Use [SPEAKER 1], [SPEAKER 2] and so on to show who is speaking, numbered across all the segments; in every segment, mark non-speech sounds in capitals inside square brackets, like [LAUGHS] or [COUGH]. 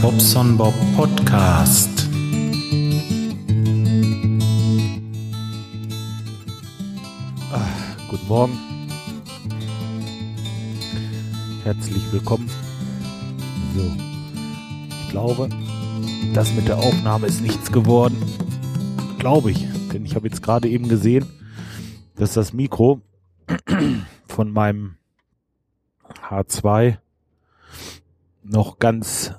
[SPEAKER 1] Bobson Bob Podcast.
[SPEAKER 2] Ah, guten Morgen. Herzlich willkommen. So. Ich glaube, das mit der Aufnahme ist nichts geworden. Glaube ich. Denn ich habe jetzt gerade eben gesehen, dass das Mikro von meinem H2 noch ganz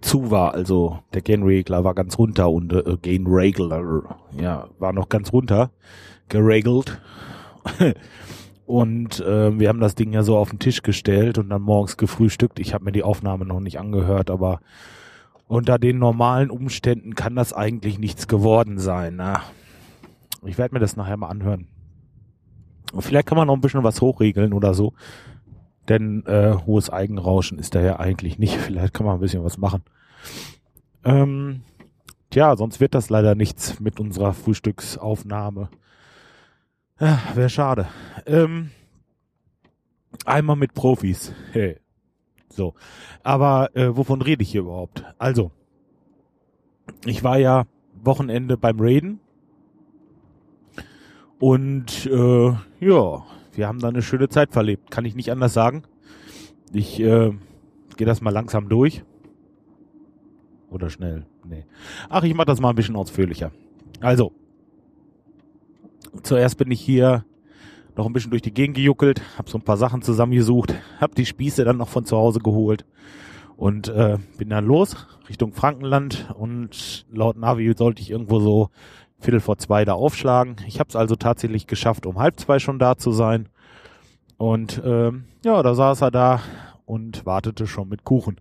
[SPEAKER 2] zu war, also der Gain-Regler war ganz runter und äh, Gain-Regler, ja, war noch ganz runter, geregelt. [LAUGHS] und äh, wir haben das Ding ja so auf den Tisch gestellt und dann morgens gefrühstückt. Ich habe mir die Aufnahme noch nicht angehört, aber unter den normalen Umständen kann das eigentlich nichts geworden sein. Na, ich werde mir das nachher mal anhören. Vielleicht kann man noch ein bisschen was hochregeln oder so. Denn äh, hohes Eigenrauschen ist da ja eigentlich nicht. [LAUGHS] Vielleicht kann man ein bisschen was machen. Ähm, tja, sonst wird das leider nichts mit unserer Frühstücksaufnahme. Ja, Wäre schade. Ähm, einmal mit Profis. Hey. So. Aber äh, wovon rede ich hier überhaupt? Also, ich war ja Wochenende beim Raiden. Und äh, ja, wir haben da eine schöne Zeit verlebt. Kann ich nicht anders sagen. Ich äh, gehe das mal langsam durch. Oder schnell. Nee. Ach, ich mache das mal ein bisschen ausführlicher. Also, zuerst bin ich hier noch ein bisschen durch die Gegend gejuckelt, habe so ein paar Sachen zusammengesucht, habe die Spieße dann noch von zu Hause geholt und äh, bin dann los Richtung Frankenland und laut Navi sollte ich irgendwo so Viertel vor zwei da aufschlagen. Ich habe es also tatsächlich geschafft, um halb zwei schon da zu sein. Und ähm, ja, da saß er da und wartete schon mit Kuchen.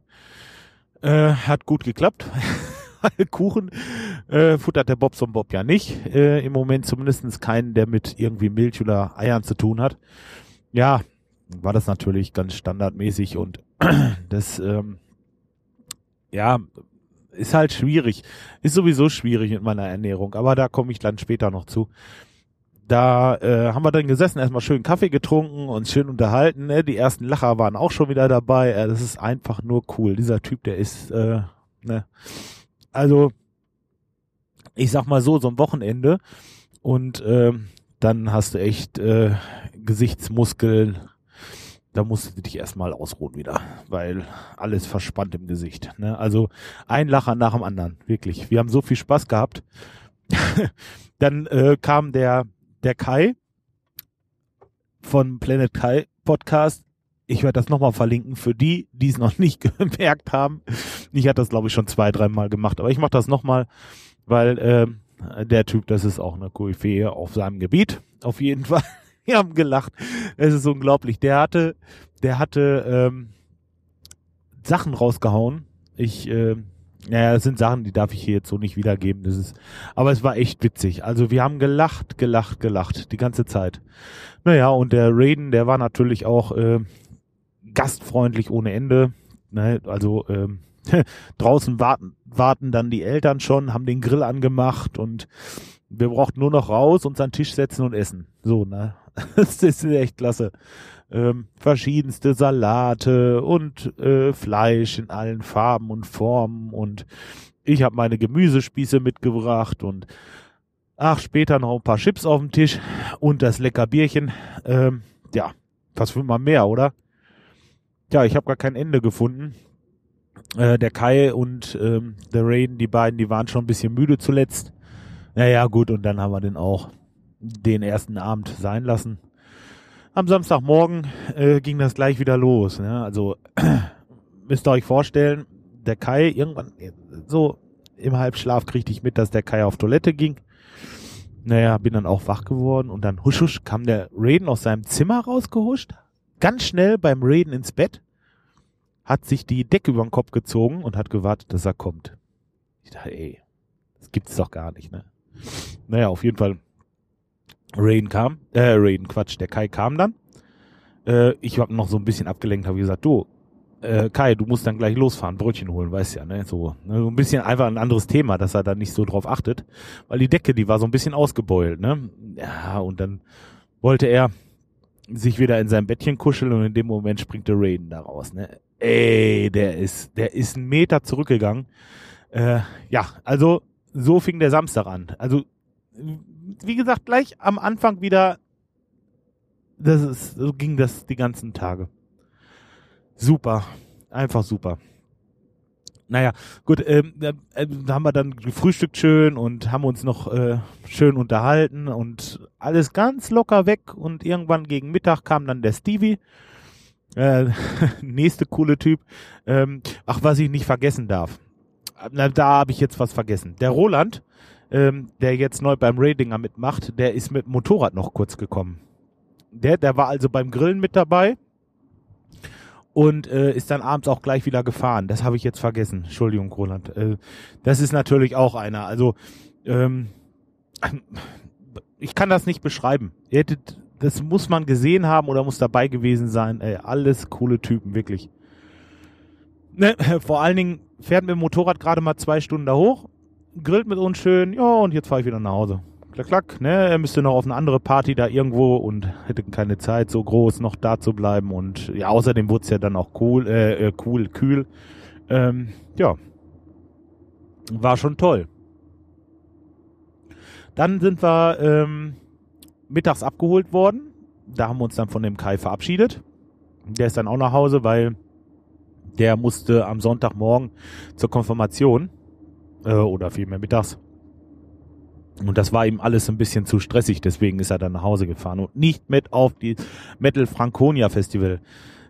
[SPEAKER 2] Äh, hat gut geklappt. [LAUGHS] Kuchen äh, futtert der Bobson Bob ja nicht. Äh, Im Moment zumindest keinen, der mit irgendwie Milch oder Eiern zu tun hat. Ja, war das natürlich ganz standardmäßig und [CLEARS THROAT] das ähm, ja ist halt schwierig. Ist sowieso schwierig mit meiner Ernährung, aber da komme ich dann später noch zu. Da äh, haben wir dann gesessen, erstmal schön Kaffee getrunken und schön unterhalten. Ne? Die ersten Lacher waren auch schon wieder dabei. Äh, das ist einfach nur cool. Dieser Typ, der ist, äh, ne. Also, ich sag mal so, so ein Wochenende und äh, dann hast du echt äh, Gesichtsmuskeln. Da musst du dich erstmal ausruhen wieder, weil alles verspannt im Gesicht. Ne? Also ein Lacher nach dem anderen, wirklich. Wir haben so viel Spaß gehabt. [LAUGHS] dann äh, kam der der Kai von Planet Kai Podcast. Ich werde das nochmal verlinken für die, die es noch [LAUGHS] nicht gemerkt haben. Ich hatte das, glaube ich, schon zwei, dreimal gemacht, aber ich mache das nochmal, weil äh, der Typ, das ist auch eine Koryphäe auf seinem Gebiet. Auf jeden [LAUGHS] Fall. [LAUGHS] Wir haben gelacht. Es ist unglaublich. Der hatte, der hatte ähm, Sachen rausgehauen. Ich äh, ja, das sind Sachen, die darf ich hier jetzt so nicht wiedergeben. Das ist, aber es war echt witzig. Also wir haben gelacht, gelacht, gelacht die ganze Zeit. Naja, und der Raiden, der war natürlich auch äh, gastfreundlich ohne Ende. Ne? Also ähm, [LAUGHS] draußen warten, warten dann die Eltern schon, haben den Grill angemacht und wir brauchten nur noch raus, uns an den Tisch setzen und essen. So, ne? [LAUGHS] Das ist echt klasse ähm, verschiedenste Salate und äh, Fleisch in allen Farben und Formen und ich habe meine Gemüsespieße mitgebracht und ach, später noch ein paar Chips auf dem Tisch und das lecker Bierchen. Ähm, ja, was will man mehr, oder? Ja, ich habe gar kein Ende gefunden. Äh, der Kai und ähm, der Raiden, die beiden, die waren schon ein bisschen müde zuletzt. Naja, gut, und dann haben wir den auch den ersten Abend sein lassen am Samstagmorgen äh, ging das gleich wieder los. Ne? Also [CLEARS THROAT] müsst ihr euch vorstellen, der Kai irgendwann so im Halbschlaf kriegte ich mit, dass der Kai auf Toilette ging. Naja, bin dann auch wach geworden und dann husch husch kam der Raiden aus seinem Zimmer rausgehuscht, ganz schnell beim Raiden ins Bett, hat sich die Decke über den Kopf gezogen und hat gewartet, dass er kommt. Ich dachte, ey, das gibt's doch gar nicht, ne? Naja, auf jeden Fall Raiden kam, äh, Raiden, Quatsch, der Kai kam dann. Äh, ich habe noch so ein bisschen abgelenkt, habe gesagt, du, äh, Kai, du musst dann gleich losfahren, Brötchen holen, weißt ja, ne? So, ne? so ein bisschen einfach ein anderes Thema, dass er da nicht so drauf achtet, weil die Decke, die war so ein bisschen ausgebeult, ne? Ja, und dann wollte er sich wieder in sein Bettchen kuscheln und in dem Moment springt der Raiden da raus, ne? ey, der ist, der ist einen Meter zurückgegangen. Äh, ja, also so fing der Samstag an. Also, wie gesagt, gleich am Anfang wieder, das ist, so ging das die ganzen Tage. Super. Einfach super. Naja, gut, ähm, äh, haben wir dann gefrühstückt schön und haben uns noch äh, schön unterhalten und alles ganz locker weg und irgendwann gegen Mittag kam dann der Stevie. Äh, [LAUGHS] nächste coole Typ. Ähm, ach, was ich nicht vergessen darf. Na, da habe ich jetzt was vergessen. Der Roland, ähm, der jetzt neu beim Radinger mitmacht, der ist mit Motorrad noch kurz gekommen. Der, der war also beim Grillen mit dabei und äh, ist dann abends auch gleich wieder gefahren. Das habe ich jetzt vergessen. Entschuldigung, Roland. Äh, das ist natürlich auch einer. Also ähm, ich kann das nicht beschreiben. Ihr hättet, das muss man gesehen haben oder muss dabei gewesen sein. Ey, alles coole Typen, wirklich. Ne, [LAUGHS] vor allen Dingen fährt mit dem Motorrad gerade mal zwei Stunden da hoch, grillt mit uns schön, ja, und jetzt fahre ich wieder nach Hause klack, klack, ne, er müsste noch auf eine andere Party da irgendwo und hätte keine Zeit, so groß noch da zu bleiben und ja, außerdem wurde es ja dann auch cool, äh, äh, cool, kühl. Ähm, ja, war schon toll. Dann sind wir ähm, mittags abgeholt worden. Da haben wir uns dann von dem Kai verabschiedet. Der ist dann auch nach Hause, weil der musste am Sonntagmorgen zur Konfirmation äh, oder vielmehr mittags und das war ihm alles ein bisschen zu stressig, deswegen ist er dann nach Hause gefahren und nicht mit auf die Metal Franconia Festival.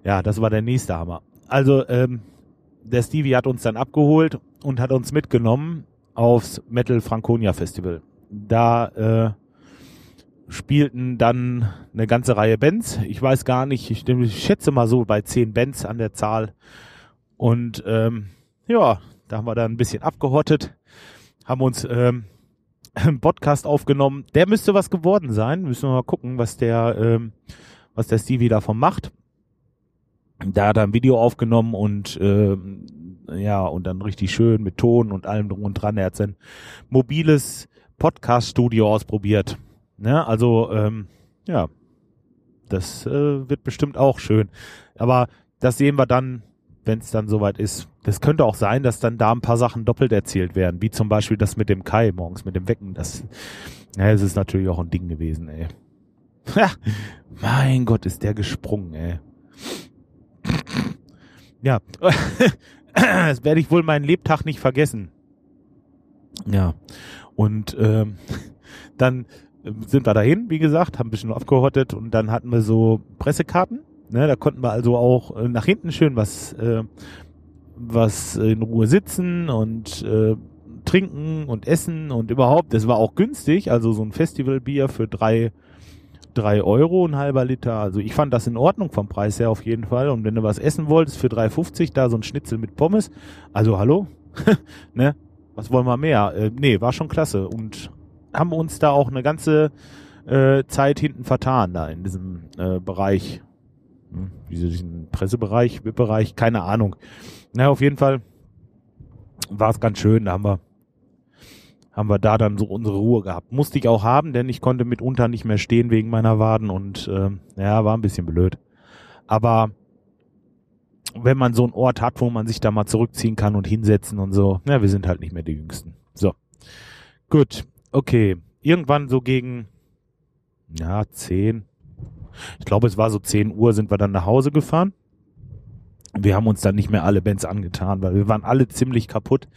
[SPEAKER 2] Ja, das war der nächste Hammer. Also, ähm, der Stevie hat uns dann abgeholt und hat uns mitgenommen aufs Metal Franconia Festival. Da äh, spielten dann eine ganze Reihe Bands. Ich weiß gar nicht, ich, ich schätze mal so bei zehn Bands an der Zahl. Und ähm, ja, da haben wir dann ein bisschen abgehottet, haben uns ähm, [CLEARS THROAT] einen Podcast aufgenommen. Der müsste was geworden sein. Müssen wir mal gucken, was der, ähm, was der Stevie davon macht. Da hat er ein Video aufgenommen und ähm, ja, und dann richtig schön mit Ton und allem drum und dran. Er hat sein mobiles Podcast-Studio ausprobiert. Ne? Also, ähm, ja, das äh, wird bestimmt auch schön. Aber das sehen wir dann, wenn es dann soweit ist. Das könnte auch sein, dass dann da ein paar Sachen doppelt erzählt werden, wie zum Beispiel das mit dem Kai morgens, mit dem Wecken. Das, ja, es ist natürlich auch ein Ding gewesen, ey. [LAUGHS] Ha, mein Gott, ist der gesprungen, ey. Ja, [LAUGHS] das werde ich wohl meinen Lebtag nicht vergessen. Ja, und ähm, [LAUGHS] dann sind wir dahin, wie gesagt, haben ein bisschen abgehottet und dann hatten wir so Pressekarten Ne, da konnten wir also auch äh, nach hinten schön was, äh, was in Ruhe sitzen und äh, trinken und essen und überhaupt. Das war auch günstig, also so ein Festivalbier für drei, drei Euro, ein halber Liter. Also ich fand das in Ordnung vom Preis her auf jeden Fall. Und wenn du was essen wolltest für 3,50, da so ein Schnitzel mit Pommes. Also hallo? [LAUGHS] ne? Was wollen wir mehr? Äh, nee, war schon klasse. Und haben uns da auch eine ganze äh, Zeit hinten vertan, da in diesem äh, Bereich hm, wie so diesen Pressebereich, VIP-Bereich, keine Ahnung. Na, auf jeden Fall war es ganz schön. Da haben wir, haben wir da dann so unsere Ruhe gehabt. Musste ich auch haben, denn ich konnte mitunter nicht mehr stehen wegen meiner Waden und äh, ja, war ein bisschen blöd. Aber wenn man so einen Ort hat, wo man sich da mal zurückziehen kann und hinsetzen und so, ja, wir sind halt nicht mehr die Jüngsten. So. Gut, okay. Irgendwann so gegen, ja, zehn, ich glaube, es war so 10 Uhr, sind wir dann nach Hause gefahren. Wir haben uns dann nicht mehr alle Bands angetan, weil wir waren alle ziemlich kaputt.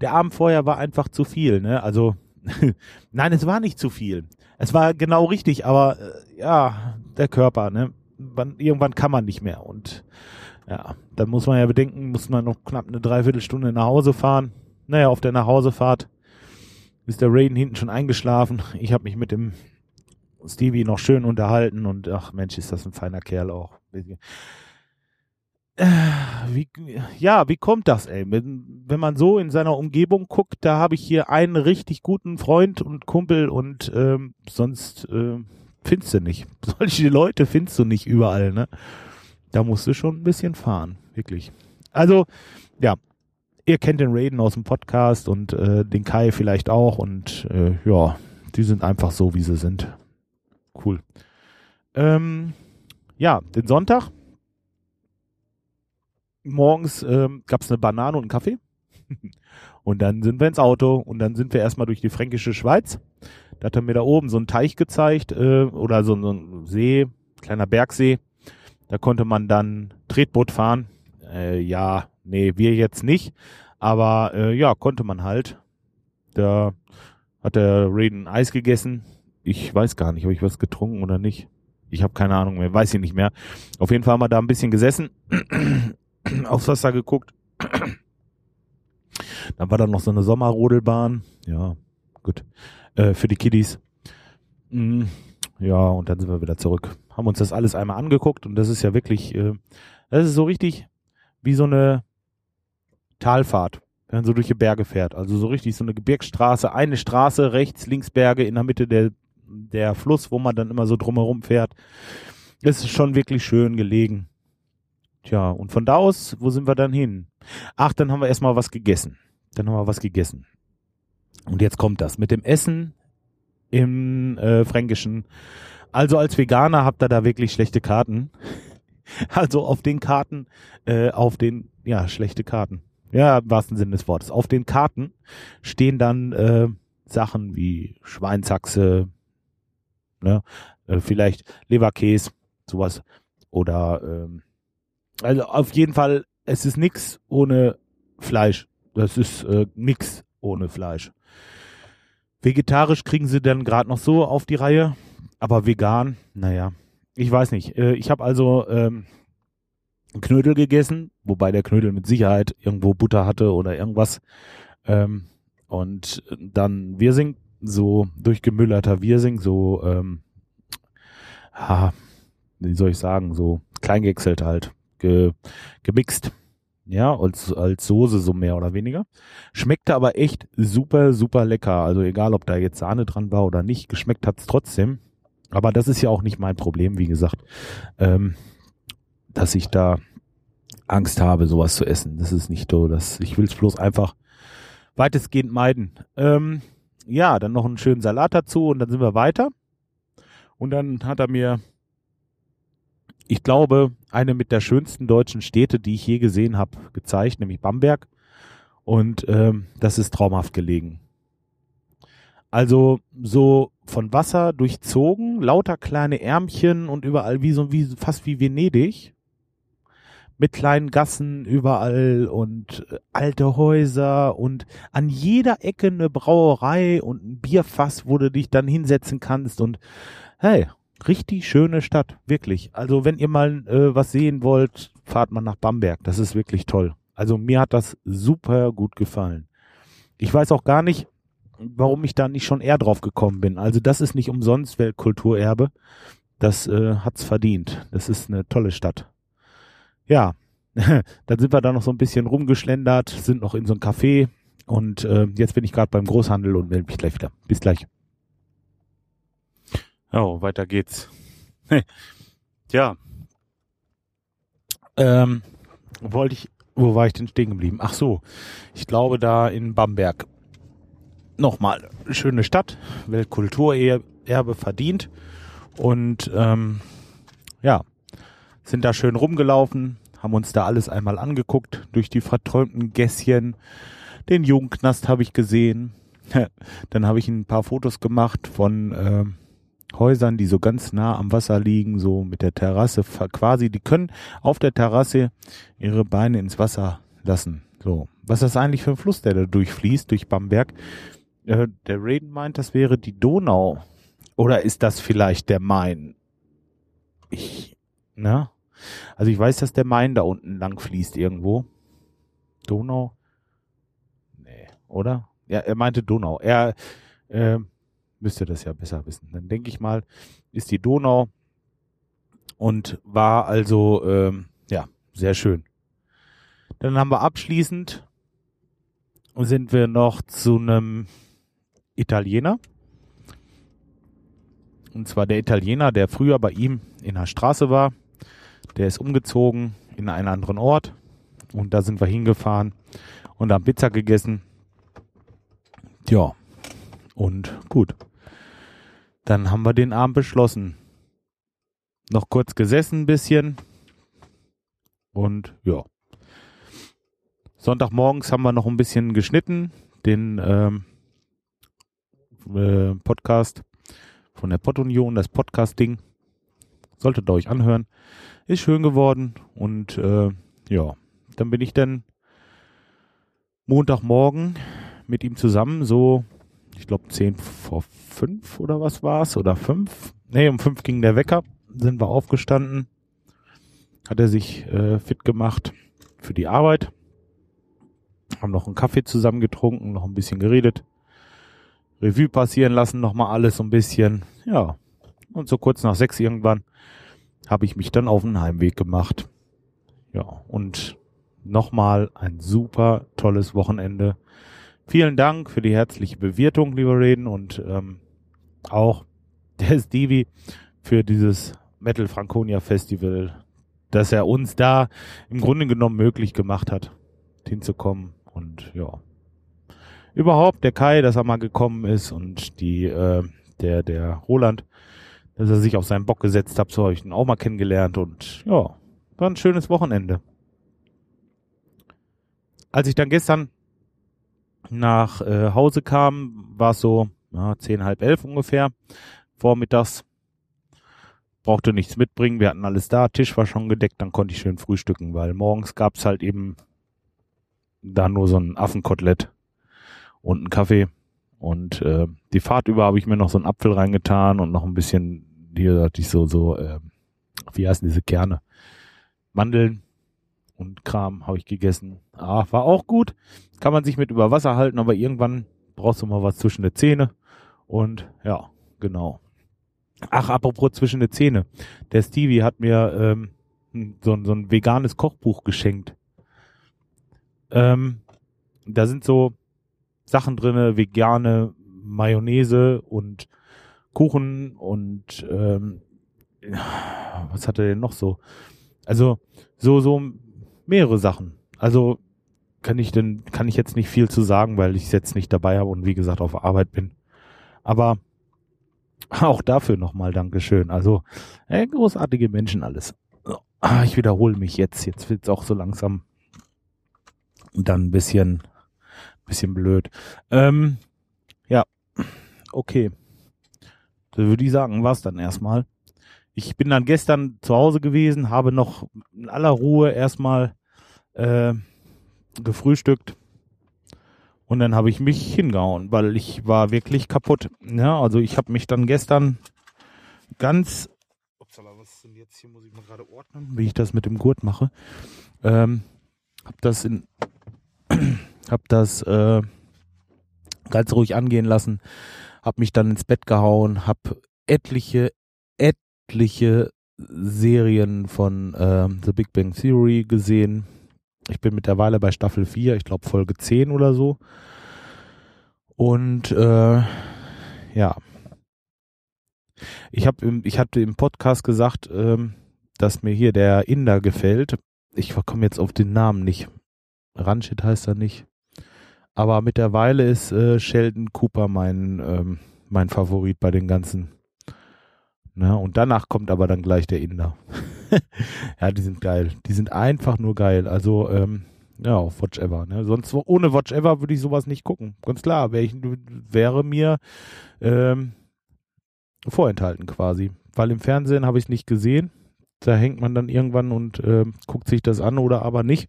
[SPEAKER 2] Der Abend vorher war einfach zu viel, ne? Also, [LAUGHS] nein, es war nicht zu viel. Es war genau richtig, aber äh, ja, der Körper, ne? Man, irgendwann kann man nicht mehr. Und ja, dann muss man ja bedenken, muss man noch knapp eine Dreiviertelstunde nach Hause fahren. Naja, auf der Nachhausefahrt ist der Raiden hinten schon eingeschlafen. Ich habe mich mit dem Stevie noch schön unterhalten und ach Mensch, ist das ein feiner Kerl auch. Äh, wie, ja, wie kommt das, ey? Wenn, man so in seiner Umgebung guckt, da habe ich hier einen richtig guten Freund und Kumpel und ähm, sonst äh, findest du nicht. [LAUGHS] Solche Leute findest du nicht überall, ne? Da musst du schon ein bisschen fahren, wirklich. Also, ja, ihr kennt den Raiden aus dem Podcast und äh, den Kai vielleicht auch und äh, ja, die sind einfach so, wie sie sind. Cool. Ähm, ja, den Sonntag morgens ähm, gab es eine Banane und einen Kaffee. [LAUGHS] Und dann sind wir ins Auto und dann sind wir erstmal durch die fränkische Schweiz. Da hat er mir da oben so einen Teich gezeigt äh, oder so, so ein See, kleiner Bergsee. Da konnte man dann Tretboot fahren. Äh, ja, nee, wir jetzt nicht. Aber äh, ja, konnte man halt. Da hat der Raiden Eis gegessen. Ich weiß gar nicht, ob ich was getrunken oder nicht. Ich habe keine Ahnung mehr, weiß ich nicht mehr. Auf jeden Fall haben wir da ein bisschen gesessen, [CLEARS THROAT] aufs Wasser geguckt. [CLEARS THROAT] Dann war da noch so eine Sommerrodelbahn. Ja, gut. Äh, für die Kiddies. Mm, ja, und dann sind wir wieder zurück. Haben uns das alles einmal angeguckt und das ist ja wirklich, äh, das ist so richtig wie so eine Talfahrt, wenn man so durch die Berge fährt. Also so richtig so eine Gebirgsstraße, eine Straße, rechts, links Berge, in der Mitte der, der Fluss, wo man dann immer so drumherum fährt. Ist schon wirklich schön gelegen. Tja, und von da aus, wo sind wir dann hin? Ach, dann haben wir erstmal was gegessen. Dann haben wir was gegessen. Und jetzt kommt das. Mit dem Essen im äh, Fränkischen. Also als Veganer habt ihr da wirklich schlechte Karten. [LAUGHS] Also auf den Karten, äh, auf den, ja, schlechte Karten. Ja, im wahrsten Sinne des Wortes. Auf den Karten stehen dann äh, Sachen wie Schweinsachse, ne, äh, vielleicht Leberkäse, sowas. Oder ähm, also auf jeden Fall, es ist nix ohne Fleisch. Das ist äh, nix ohne Fleisch. Vegetarisch kriegen sie dann gerade noch so auf die Reihe, aber vegan, naja, ich weiß nicht. Äh, ich habe also ähm, Knödel gegessen, wobei der Knödel mit Sicherheit irgendwo Butter hatte oder irgendwas. Ähm, und dann Wirsing, so durchgemüllerter Wirsing, so, ähm, ha, wie soll ich sagen, so kleingehäckselt halt, ge, gemixt. Ja, als, als Soße so mehr oder weniger. Schmeckte aber echt super, super lecker. Also egal, ob da jetzt Sahne dran war oder nicht, geschmeckt hat's trotzdem. Aber das ist ja auch nicht mein Problem, wie gesagt, ähm, dass ich da Angst habe, sowas zu essen. Das ist nicht so. Das, ich will es bloß einfach weitestgehend meiden. Ähm, ja, dann noch einen schönen Salat dazu und dann sind wir weiter. Und dann hat er mir ich glaube, eine mit der schönsten deutschen Städte, die ich je gesehen habe, gezeigt, nämlich Bamberg. Und ähm, das ist traumhaft gelegen. Also so von Wasser durchzogen, lauter kleine Ärmchen und überall wie so wie fast wie Venedig. Mit kleinen Gassen überall und äh, alte Häuser und an jeder Ecke eine Brauerei und ein Bierfass, wo du dich dann hinsetzen kannst und hey, richtig schöne Stadt, wirklich. Also wenn ihr mal äh, was sehen wollt, fahrt mal nach Bamberg. Das ist wirklich toll. Also mir hat das super gut gefallen. Ich weiß auch gar nicht, warum ich da nicht schon eher drauf gekommen bin. Also das ist nicht umsonst Weltkulturerbe. Das äh, hat's verdient. Das ist eine tolle Stadt. Ja, [LAUGHS] dann sind wir da noch so ein bisschen rumgeschlendert, sind noch in so einem Café und äh, jetzt bin ich gerade beim Großhandel und melde mich gleich wieder. Bis gleich. Oh, weiter geht's. [LAUGHS] Tja. Ähm, wollte ich, wo war ich denn stehen geblieben? Ach so, ich glaube da in Bamberg. Nochmal, schöne Stadt, Weltkulturerbe verdient und ähm, ja, sind da schön rumgelaufen, haben uns da alles einmal angeguckt durch die verträumten Gässchen. Den Jugendknast habe ich gesehen. [LAUGHS] Dann habe ich ein paar Fotos gemacht von äh, Häusern, die so ganz nah am Wasser liegen, so mit der Terrasse quasi, die können auf der Terrasse ihre Beine ins Wasser lassen. So, was ist das eigentlich für ein Fluss, der da durchfließt, durch Bamberg? Äh, der Raiden meint, das wäre die Donau. Oder ist das vielleicht der Main? Ich, na? Also ich weiß, dass der Main da unten lang fließt irgendwo. Donau? Nee, oder? Ja, er meinte Donau. Er, äh, müsste das ja besser wissen. Dann denke ich mal, ist die Donau und war also ähm, ja sehr schön. Dann haben wir abschließend sind wir noch zu einem Italiener. Und zwar der Italiener, der früher bei ihm in der Straße war. Der ist umgezogen in einen anderen Ort. Und da sind wir hingefahren und haben Pizza gegessen. Ja. Und gut. Dann haben wir den Abend beschlossen. Noch kurz gesessen ein bisschen. Und ja, Sonntagmorgens haben wir noch ein bisschen geschnitten, den ähm, äh, Podcast von der Pottunion, das Podcast-Ding. Solltet ihr euch anhören. Ist schön geworden und äh, ja, dann bin ich dann Montagmorgen mit ihm zusammen, so, ich glaube, zehn vor fünf oder was war's? Oder fünf? Nee, um fünf ging der Wecker, sind wir aufgestanden, hat er sich äh, fit gemacht für die Arbeit, haben noch einen Kaffee zusammen getrunken, noch ein bisschen geredet, Revue passieren lassen, nochmal alles so ein bisschen, ja. Und so kurz nach sechs irgendwann habe ich mich dann auf den Heimweg gemacht. Ja, und nochmal ein super tolles Wochenende. Vielen Dank für die herzliche Bewirtung, lieber Reden, und ähm, auch der Stevie für dieses Metal Franconia Festival, dass er uns da im Grunde genommen möglich gemacht hat, hinzukommen. Und ja, überhaupt der Kai, dass er mal gekommen ist und die äh, der der Roland, dass er sich auf seinen Bock gesetzt hat, so habe ich ihn auch mal kennengelernt und ja, war ein schönes Wochenende als ich dann gestern nach äh, Hause kam, war es so ja, zehn, halb elf ungefähr, vormittags. Brauchte nichts mitbringen, wir hatten alles da, Tisch war schon gedeckt, dann konnte ich schön frühstücken, weil morgens gab's halt eben da nur so ein Affenkotelett und einen Kaffee. Und äh, die Fahrt über habe ich mir noch so einen Apfel reingetan und noch ein bisschen, hier hatte ich so, so, äh, wie heißen diese Kerne? Mandeln und Kram habe ich gegessen. Ah, war auch gut. Kann man sich mit über Wasser halten, aber irgendwann brauchst du mal was zwischen den Zähne. Und ja, genau. Ach, apropos zwischen den Zähne. Der Stevie hat mir ähm, so, so ein veganes Kochbuch geschenkt. Ähm, da sind so Sachen drinne, vegane Mayonnaise und Kuchen und ähm, was hat er denn noch so? Also so so mehrere Sachen. Also kann ich denn, kann ich jetzt nicht viel zu sagen, weil ich jetzt nicht dabei habe und wie gesagt auf Arbeit bin. Aber auch dafür nochmal Dankeschön. Also äh, großartige Menschen alles. Ich wiederhole mich jetzt. Jetzt wird's auch so langsam dann ein bisschen, bisschen blöd. Ähm, ja, okay. So würde ich sagen, war's dann erstmal. Ich bin dann gestern zu Hause gewesen, habe noch in aller Ruhe erstmal äh, gefrühstückt und dann habe ich mich hingehauen, weil ich war wirklich kaputt. Ja, also ich habe mich dann gestern ganz Upsala, was ist denn jetzt hier muss ich mal gerade ordnen, wie ich das mit dem Gurt mache. Ähm, hab das in hab das äh, ganz ruhig angehen lassen, hab mich dann ins Bett gehauen, hab etliche etliche Serien von äh, The Big Bang Theory gesehen. Ich bin mittlerweile bei Staffel 4, ich glaube Folge 10 oder so. Und äh, ja. Ich habe ich hatte im Podcast gesagt, ähm, dass mir hier der Inder gefällt. Ich komme jetzt auf den Namen nicht. Ranchit heißt er nicht. Aber mittlerweile ist äh, Sheldon Cooper mein, ähm, mein Favorit bei den ganzen Ne? Und danach kommt aber dann gleich der Inder. [LAUGHS] ja, die sind geil. Die sind einfach nur geil. Also, ähm, ja, auf Watch Ever. Ne? Sonst ohne Watch Ever würde ich sowas nicht gucken. Ganz klar, wär ich, wäre mir ähm, vorenthalten quasi. Weil im Fernsehen habe ich es nicht gesehen. Da hängt man dann irgendwann und äh, guckt sich das an oder aber nicht.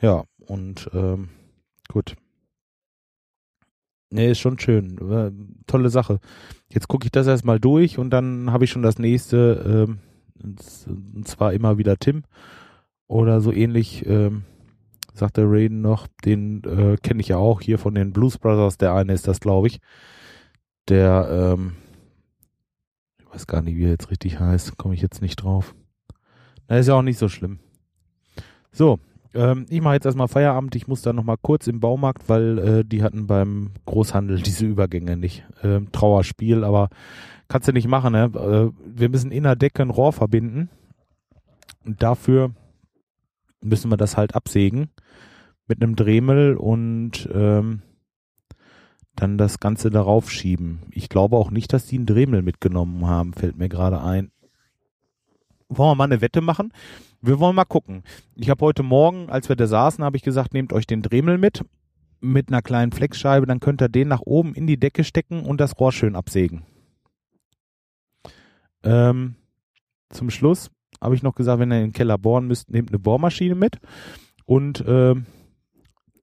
[SPEAKER 2] Ja, und ähm, gut. Nee, ist schon schön. Tolle Sache. Jetzt gucke ich das erstmal durch und dann habe ich schon das nächste, ähm, und zwar immer wieder Tim. Oder so ähnlich, ähm, sagt der Raiden noch, den äh, kenne ich ja auch hier von den Blues Brothers. Der eine ist das, glaube ich. Der, ähm, ich weiß gar nicht, wie er jetzt richtig heißt, komme ich jetzt nicht drauf. Na, ist ja auch nicht so schlimm. So, ähm, ich mache jetzt erstmal Feierabend. Ich muss da nochmal kurz im Baumarkt, weil äh, die hatten beim Großhandel [LAUGHS] diese Übergänge nicht. Ähm, Trauerspiel, aber kannst du nicht machen. Ne? Äh, wir müssen in der Decke ein Rohr verbinden. Und dafür müssen wir das halt absägen mit einem Dremel und ähm, dann das Ganze darauf schieben. Ich glaube auch nicht, dass die einen Dremel mitgenommen haben, fällt mir gerade ein. Wollen wir mal eine Wette machen? Wir wollen mal gucken. Ich habe heute Morgen, als wir da saßen, habe ich gesagt, nehmt euch den Dremel mit mit einer kleinen Flexscheibe, dann könnt ihr den nach oben in die Decke stecken und das Rohr schön absägen. Ähm, zum Schluss habe ich noch gesagt, wenn ihr in den Keller bohren müsst, nehmt eine Bohrmaschine mit und äh,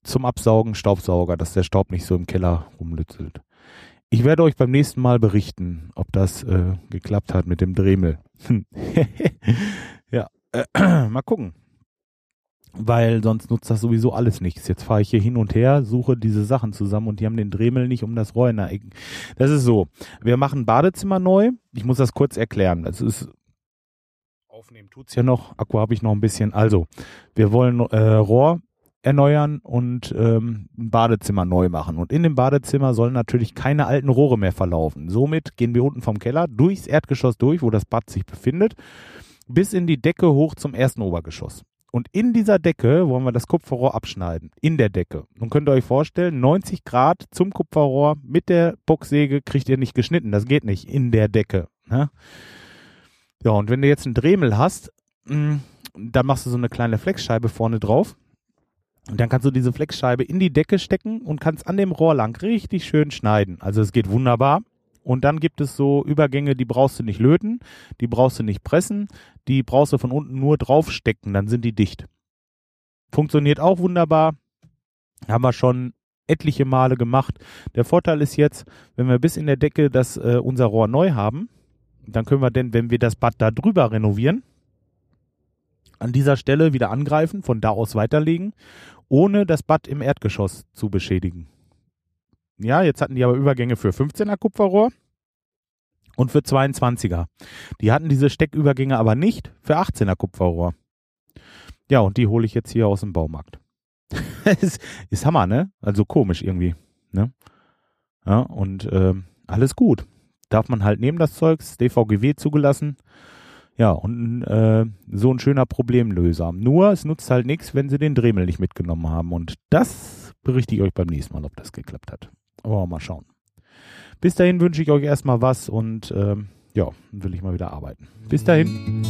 [SPEAKER 2] zum Absaugen Staubsauger, dass der Staub nicht so im Keller rumlützelt. Ich werde euch beim nächsten Mal berichten, ob das äh, geklappt hat mit dem Dremel. [LAUGHS] ja, äh, [CLEARS THROAT] mal gucken. Weil sonst nutzt das sowieso alles nichts. Jetzt fahre ich hier hin und her, suche diese Sachen zusammen und die haben den Dremel nicht um das Rohr in der Ecke. Das ist so. Wir machen Badezimmer neu. Ich muss das kurz erklären. Das ist aufnehmen tut's ja noch. Akku habe ich noch ein bisschen. Also, wir wollen äh, Rohr erneuern und ähm, ein Badezimmer neu machen. Und in dem Badezimmer sollen natürlich keine alten Rohre mehr verlaufen. Somit gehen wir unten vom Keller durchs Erdgeschoss durch, wo das Bad sich befindet, bis in die Decke hoch zum ersten Obergeschoss. Und in dieser Decke wollen wir das Kupferrohr abschneiden. In der Decke. Nun könnt ihr euch vorstellen, 90 Grad zum Kupferrohr mit der Boxsäge kriegt ihr nicht geschnitten. Das geht nicht in der Decke. Ne? Ja, und wenn du jetzt einen Dremel hast, mh, mm, dann machst du so eine kleine Flexscheibe vorne drauf. Und dann kannst du diese Flexscheibe in die Decke stecken und kannst an dem Rohr lang richtig schön schneiden. Also es geht wunderbar. Und dann gibt es so Übergänge, die brauchst du nicht löten, die brauchst du nicht pressen, die brauchst du von unten nur draufstecken, dann sind die dicht. Funktioniert auch wunderbar. Haben wir schon etliche Male gemacht. Der Vorteil ist jetzt, wenn wir bis in der Decke das äh, unser Rohr neu haben, dann können wir denn, wenn wir das Bad da drüber renovieren, an dieser Stelle wieder angreifen, von da aus weiterlegen, ohne das Bad im Erdgeschoss zu beschädigen. Ja, jetzt hatten die aber Übergänge für 15er Kupferrohr und für 22er. Die hatten diese Steckübergänge aber nicht für 18er Kupferrohr. Ja, und die hole ich jetzt hier aus dem Baumarkt. [LAUGHS] ist, ist Hammer, ne? Also komisch irgendwie. Ne? Ja, und äh, alles gut darf man halt nehmen, das Zeug, ist DVGW zugelassen. Ja, und äh, so ein schöner Problemlöser. Nur, es nutzt halt nichts, wenn sie den Dremel nicht mitgenommen haben. Und das berichte ich euch beim nächsten Mal, ob das geklappt hat. Aber mal schauen. Bis dahin wünsche ich euch erstmal was und ähm, ja, will ich mal wieder arbeiten. Bis dahin.